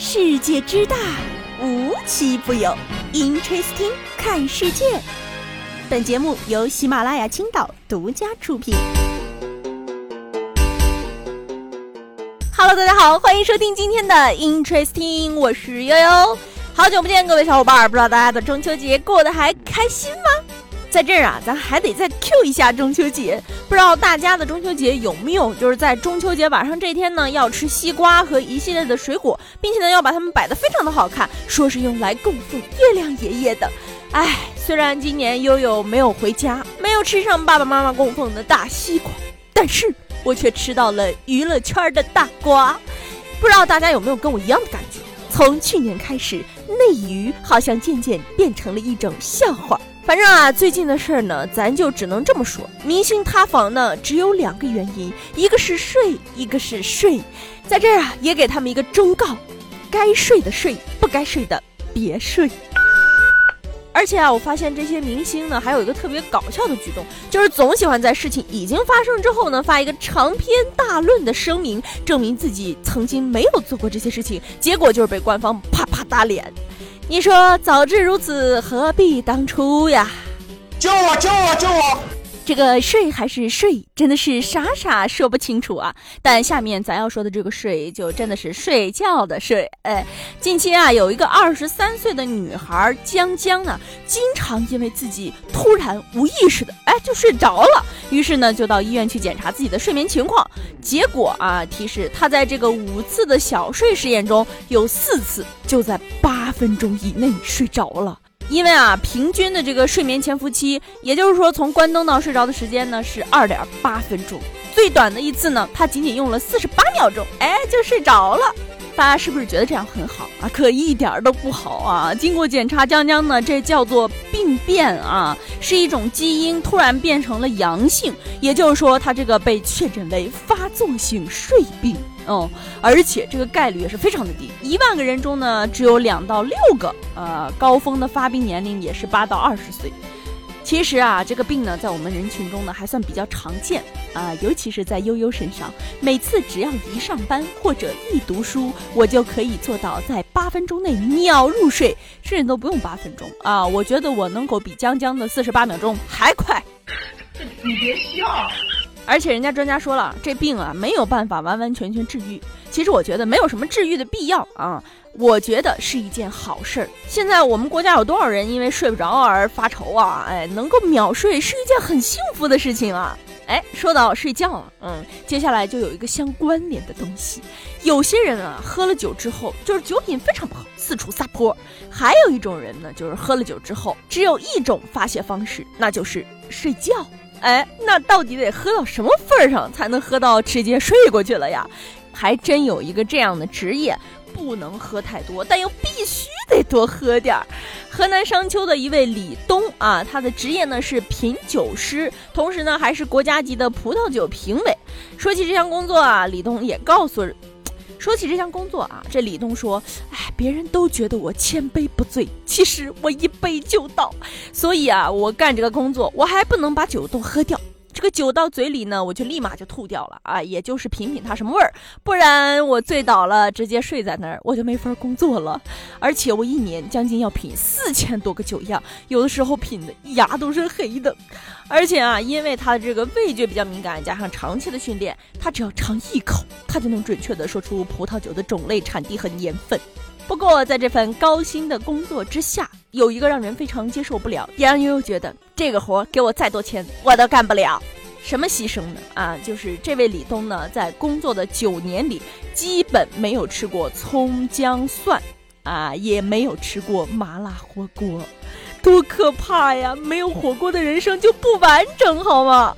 世界之大，无奇不有。Interesting，看世界。本节目由喜马拉雅青岛独家出品。Hello，大家好，欢迎收听今天的 Interesting，我是悠悠。好久不见，各位小伙伴，不知道大家的中秋节过得还开心吗？在这儿啊，咱还得再 Q 一下中秋节。不知道大家的中秋节有没有，就是在中秋节晚上这天呢，要吃西瓜和一系列的水果，并且呢要把它们摆得非常的好看，说是用来供奉月亮爷爷的。哎，虽然今年悠悠没有回家，没有吃上爸爸妈妈供奉的大西瓜，但是我却吃到了娱乐圈的大瓜。不知道大家有没有跟我一样的感觉？从去年开始，内娱好像渐渐变成了一种笑话。反正啊，最近的事儿呢，咱就只能这么说。明星塌房呢，只有两个原因，一个是睡，一个是睡。在这儿啊，也给他们一个忠告：该睡的睡，不该睡的别睡。而且啊，我发现这些明星呢，还有一个特别搞笑的举动，就是总喜欢在事情已经发生之后呢，发一个长篇大论的声明，证明自己曾经没有做过这些事情，结果就是被官方啪啪打脸。你说早知如此，何必当初呀？救我！救我！救我！这个睡还是睡，真的是傻傻说不清楚啊。但下面咱要说的这个睡，就真的是睡觉的睡。哎，近期啊，有一个二十三岁的女孩江江呢，经常因为自己突然无意识的哎就睡着了，于是呢就到医院去检查自己的睡眠情况。结果啊，提示她在这个五次的小睡实验中，有四次就在八分钟以内睡着了。因为啊，平均的这个睡眠潜伏期，也就是说从关灯到睡着的时间呢是二点八分钟，最短的一次呢，他仅仅用了四十八秒钟，哎，就睡着了。大家是不是觉得这样很好啊？可一点儿都不好啊！经过检查，江江呢，这叫做病变啊，是一种基因突然变成了阳性，也就是说，他这个被确诊为发作性睡病。哦，而且这个概率也是非常的低，一万个人中呢，只有两到六个，呃，高峰的发病年龄也是八到二十岁。其实啊，这个病呢，在我们人群中呢，还算比较常见啊，尤其是在悠悠身上。每次只要一上班或者一读书，我就可以做到在八分钟内秒入睡，甚至都不用八分钟啊。我觉得我能够比江江的四十八秒钟还快。你别笑。而且人家专家说了，这病啊没有办法完完全全治愈。其实我觉得没有什么治愈的必要啊，我觉得是一件好事儿。现在我们国家有多少人因为睡不着而发愁啊？哎，能够秒睡是一件很幸福的事情啊！哎，说到睡觉了，嗯，接下来就有一个相关联的东西。有些人啊，喝了酒之后就是酒品非常不好，四处撒泼；还有一种人呢，就是喝了酒之后只有一种发泄方式，那就是睡觉。哎，那到底得喝到什么份儿上才能喝到直接睡过去了呀？还真有一个这样的职业，不能喝太多，但又必须得多喝点儿。河南商丘的一位李东啊，他的职业呢是品酒师，同时呢还是国家级的葡萄酒评委。说起这项工作啊，李东也告诉。说起这项工作啊，这李东说：“哎，别人都觉得我千杯不醉，其实我一杯就倒。所以啊，我干这个工作，我还不能把酒都喝掉。这个酒到嘴里呢，我就立马就吐掉了啊，也就是品品它什么味儿，不然我醉倒了，直接睡在那儿，我就没法工作了。而且我一年将近要品四千多个酒样，有的时候品的牙都是黑的。”而且啊，因为他的这个味觉比较敏感，加上长期的训练，他只要尝一口，他就能准确的说出葡萄酒的种类、产地和年份。不过，在这份高薪的工作之下，有一个让人非常接受不了，也让悠悠觉得这个活给我再多钱我都干不了。什么牺牲呢？啊，就是这位李东呢，在工作的九年里，基本没有吃过葱姜蒜，啊，也没有吃过麻辣火锅。多可怕呀！没有火锅的人生就不完整，好吗？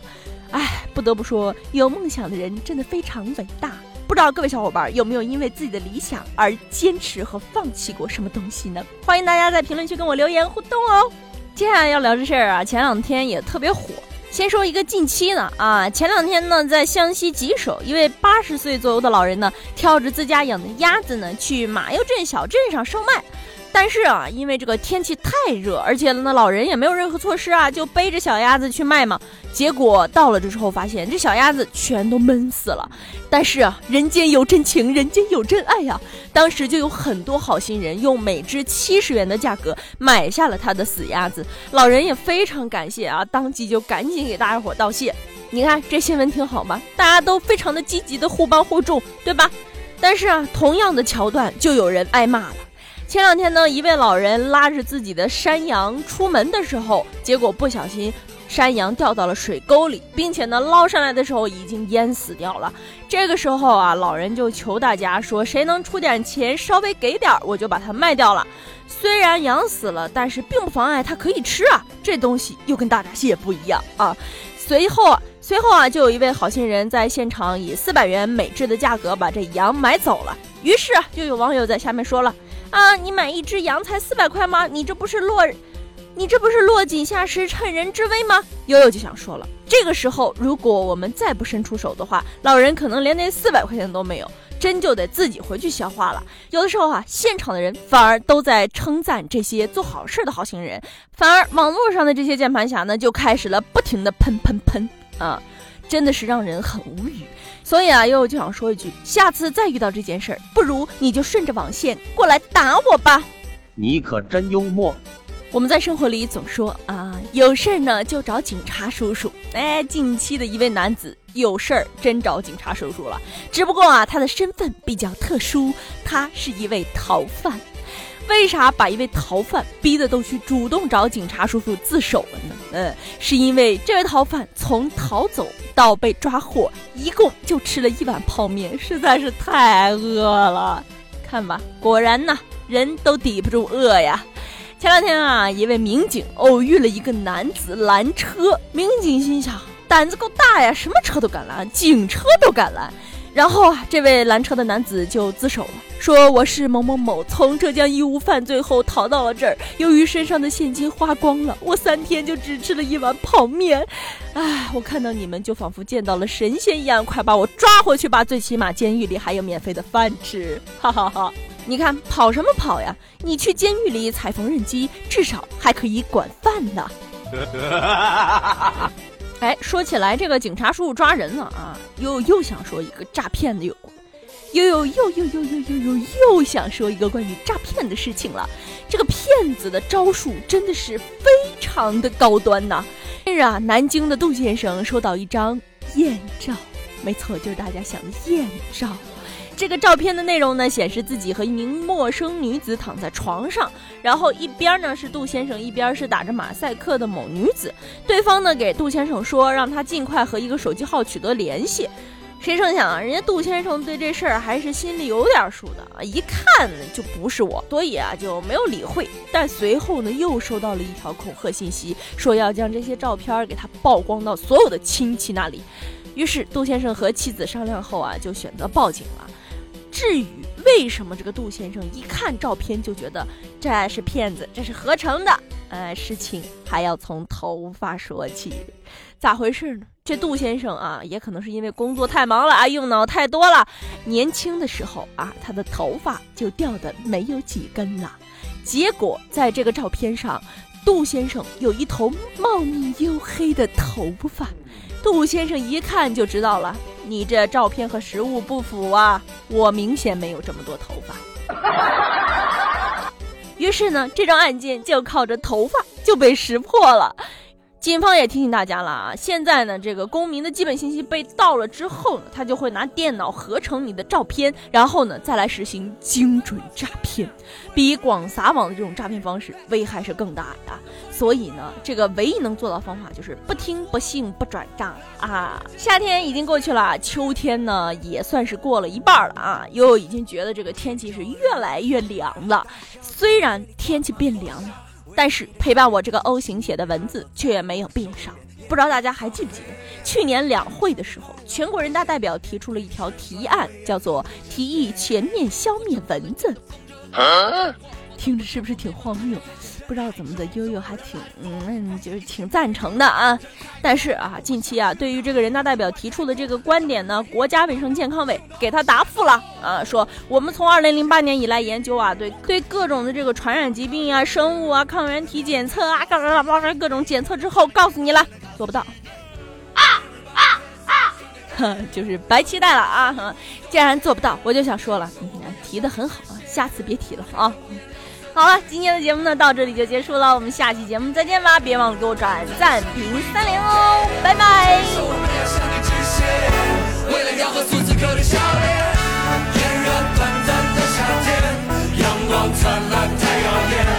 哎，不得不说，有梦想的人真的非常伟大。不知道各位小伙伴有没有因为自己的理想而坚持和放弃过什么东西呢？欢迎大家在评论区跟我留言互动哦。接下来要聊这事儿啊，前两天也特别火。先说一个近期的啊，前两天呢，在湘西吉首，一位八十岁左右的老人呢，挑着自家养的鸭子呢，去马腰镇小镇上售卖。但是啊，因为这个天气太热，而且呢，老人也没有任何措施啊，就背着小鸭子去卖嘛。结果到了这之后，发现这小鸭子全都闷死了。但是啊，人间有真情，人间有真爱呀！当时就有很多好心人用每只七十元的价格买下了他的死鸭子。老人也非常感谢啊，当即就赶紧给大家伙道谢。你看这新闻挺好吧？大家都非常的积极的互帮互助，对吧？但是啊，同样的桥段就有人挨骂了。前两天呢，一位老人拉着自己的山羊出门的时候，结果不小心山羊掉到了水沟里，并且呢捞上来的时候已经淹死掉了。这个时候啊，老人就求大家说：“谁能出点钱，稍微给点，我就把它卖掉了。虽然羊死了，但是并不妨碍它可以吃啊。这东西又跟大闸蟹不一样啊。”随后，随后啊，就有一位好心人在现场以四百元每只的价格把这羊买走了。于是啊，就有网友在下面说了。啊！你买一只羊才四百块吗？你这不是落，你这不是落井下石、趁人之危吗？悠悠就想说了，这个时候如果我们再不伸出手的话，老人可能连那四百块钱都没有，真就得自己回去消化了。有的时候啊，现场的人反而都在称赞这些做好事的好心人，反而网络上的这些键盘侠呢，就开始了不停的喷喷喷啊！真的是让人很无语，所以啊，悠悠就想说一句：下次再遇到这件事儿，不如你就顺着网线过来打我吧。你可真幽默。我们在生活里总说啊，有事儿呢就找警察叔叔。哎，近期的一位男子有事儿真找警察叔叔了，只不过啊，他的身份比较特殊，他是一位逃犯。为啥把一位逃犯逼得都去主动找警察叔叔自首了呢？嗯，是因为这位逃犯从逃走到被抓获，一共就吃了一碗泡面，实在是太饿了。看吧，果然呐，人都抵不住饿呀。前两天啊，一位民警偶遇了一个男子拦车，民警心想，胆子够大呀，什么车都敢拦，警车都敢拦。然后啊，这位拦车的男子就自首了，说我是某某某，从浙江义乌犯罪后逃到了这儿，由于身上的现金花光了，我三天就只吃了一碗泡面。唉，我看到你们就仿佛见到了神仙一样，快把我抓回去吧，最起码监狱里还有免费的饭吃。哈哈哈！你看跑什么跑呀？你去监狱里踩缝纫机，至少还可以管饭呢。哎，说起来这个警察叔叔抓人了啊，又又想说一个诈骗的有，又又又又又又又又又想说一个关于诈骗的事情了。这个骗子的招数真的是非常的高端呐。近日啊，南京的杜先生收到一张艳照，没错，就是大家想的艳照。这个照片的内容呢，显示自己和一名陌生女子躺在床上，然后一边呢是杜先生，一边是打着马赛克的某女子。对方呢给杜先生说，让他尽快和一个手机号取得联系。谁成想啊，人家杜先生对这事儿还是心里有点数的，一看就不是我，所以啊就没有理会。但随后呢，又收到了一条恐吓信息，说要将这些照片给他曝光到所有的亲戚那里。于是杜先生和妻子商量后啊，就选择报警了。至于为什么这个杜先生一看照片就觉得这是骗子，这是合成的？呃，事情还要从头发说起，咋回事呢？这杜先生啊，也可能是因为工作太忙了啊，用脑太多了。年轻的时候啊，他的头发就掉的没有几根了。结果在这个照片上，杜先生有一头茂密黝黑的头发。杜先生一看就知道了，你这照片和实物不符啊！我明显没有这么多头发。于是呢，这桩案件就靠着头发就被识破了。警方也提醒大家了啊，现在呢，这个公民的基本信息被盗了之后呢，他就会拿电脑合成你的照片，然后呢，再来实行精准诈骗，比广撒网的这种诈骗方式危害是更大的。所以呢，这个唯一能做到方法就是不听不信不转账啊。夏天已经过去了，秋天呢也算是过了一半了啊，又已经觉得这个天气是越来越凉了。虽然天气变凉了。但是陪伴我这个 O 型血的文字却没有变少。不知道大家还记不记得，去年两会的时候，全国人大代表提出了一条提案，叫做“提议全面消灭蚊子”。听着是不是挺荒谬？不知道怎么的，悠悠还挺嗯，就是挺赞成的啊。但是啊，近期啊，对于这个人大代表提出的这个观点呢，国家卫生健康委给他答复了啊，说我们从二零零八年以来研究啊，对对各种的这个传染疾病啊、生物啊、抗原体检测啊，各种各种检测之后，告诉你了，做不到啊啊啊，哼。就是白期待了啊！既然做不到，我就想说了，提的很好啊，下次别提了啊！好了，今天的节目呢到这里就结束了，我们下期节目再见吧！别忘了给我转赞评三连哦，拜拜。灿烂太耀眼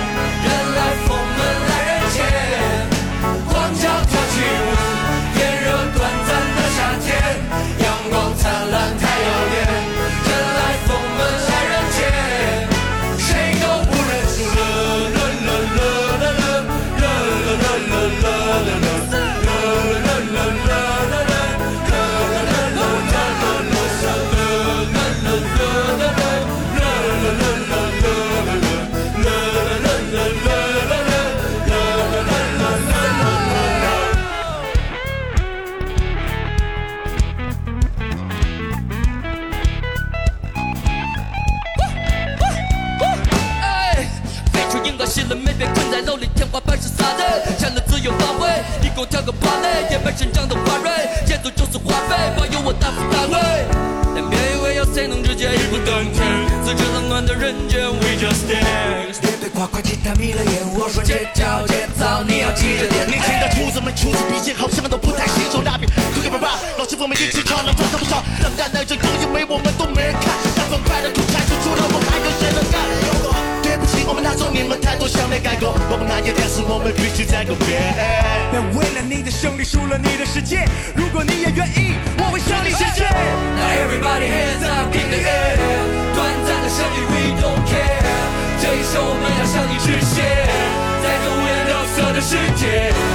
成长的花蕊，节途就是花费，保佑我大富大贵。但别以为有谁能直接一步登天，在这冷暖的人间，We just dance。面对夸夸其谈迷了眼，我说这叫节奏，你要记着点。年轻的厨子们，厨子毕竟好像都不太新手，蜡笔可可巴巴，老师傅们一起唱了，赚了不少。冷淡的人，更因为我们都没人看，但澎快的土产就出了我还有。们必须在个边。为了你的胜利，输了你的世界。如果你也愿意，我会向你学习。Now everybody hands up in the air，短暂的胜利 we don't care。这一生我们要向你致谢，在这五颜六色的世界。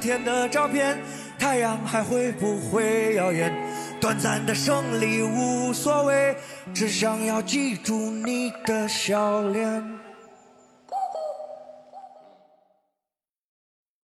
天的照片，太阳还会不会耀眼？短暂的胜利无所谓，只想要记住你的笑脸。